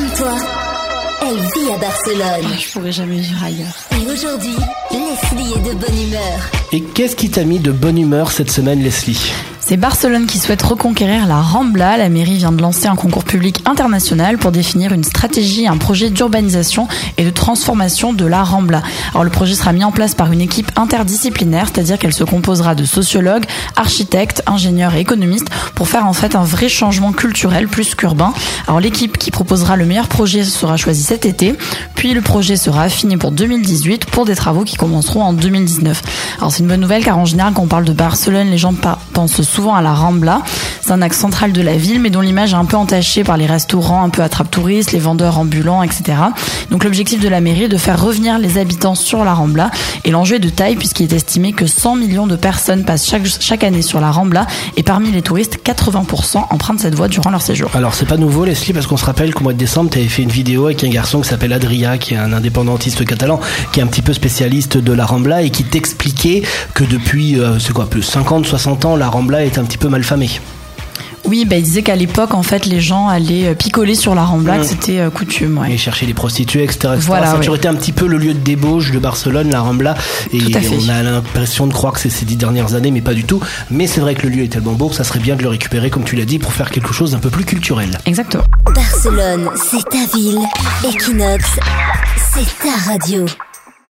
Comme toi, elle vit à Barcelone. Je pourrais jamais vivre ailleurs. Et aujourd'hui, Leslie est de bonne humeur. Et qu'est-ce qui t'a mis de bonne humeur cette semaine, Leslie? C'est Barcelone qui souhaite reconquérir la Rambla. La mairie vient de lancer un concours public international pour définir une stratégie, un projet d'urbanisation et de transformation de la Rambla. Alors le projet sera mis en place par une équipe interdisciplinaire, c'est-à-dire qu'elle se composera de sociologues, architectes, ingénieurs et économistes pour faire en fait un vrai changement culturel plus qu'urbain. Alors l'équipe qui proposera le meilleur projet sera choisie cet été, puis le projet sera affiné pour 2018 pour des travaux qui commenceront en 2019. Alors c'est une bonne nouvelle car en général quand on parle de Barcelone, les gens pensent souvent à la Rambla. C'est un axe central de la ville mais dont l'image est un peu entachée par les restaurants un peu attrape-touristes, les vendeurs ambulants, etc. Donc l'objectif de la mairie est de faire revenir les habitants sur la Rambla et l'enjeu est de taille puisqu'il est estimé que 100 millions de personnes passent chaque, chaque année sur la Rambla et parmi les touristes, 80% empruntent cette voie durant leur séjour. Alors c'est pas nouveau Leslie parce qu'on se rappelle qu'au mois de décembre tu avais fait une vidéo avec un garçon qui s'appelle Adria qui est un indépendantiste catalan qui est un petit peu spécialiste de la Rambla et qui t'expliquait que depuis euh, c'est quoi plus 50 60 ans la Rambla est un petit peu malfamée. Oui, bah, il disait qu'à l'époque, en fait, les gens allaient euh, picoler sur la Rambla, que Mm. c'était euh, coutume. Ouais. Et chercher les prostituées, etc. etc. Voilà, ça a ouais. toujours été un petit peu le lieu de débauche de Barcelone, la Rambla. Et Tout à fait. on a l'impression de croire que c'est ces dix dernières années, mais pas du tout. Mais c'est vrai que le lieu est tellement beau que ça serait bien de le récupérer, comme tu l'as dit, pour faire quelque chose d'un peu plus culturel. Exactement. Barcelone, c'est ta ville. Equinox, c'est ta radio.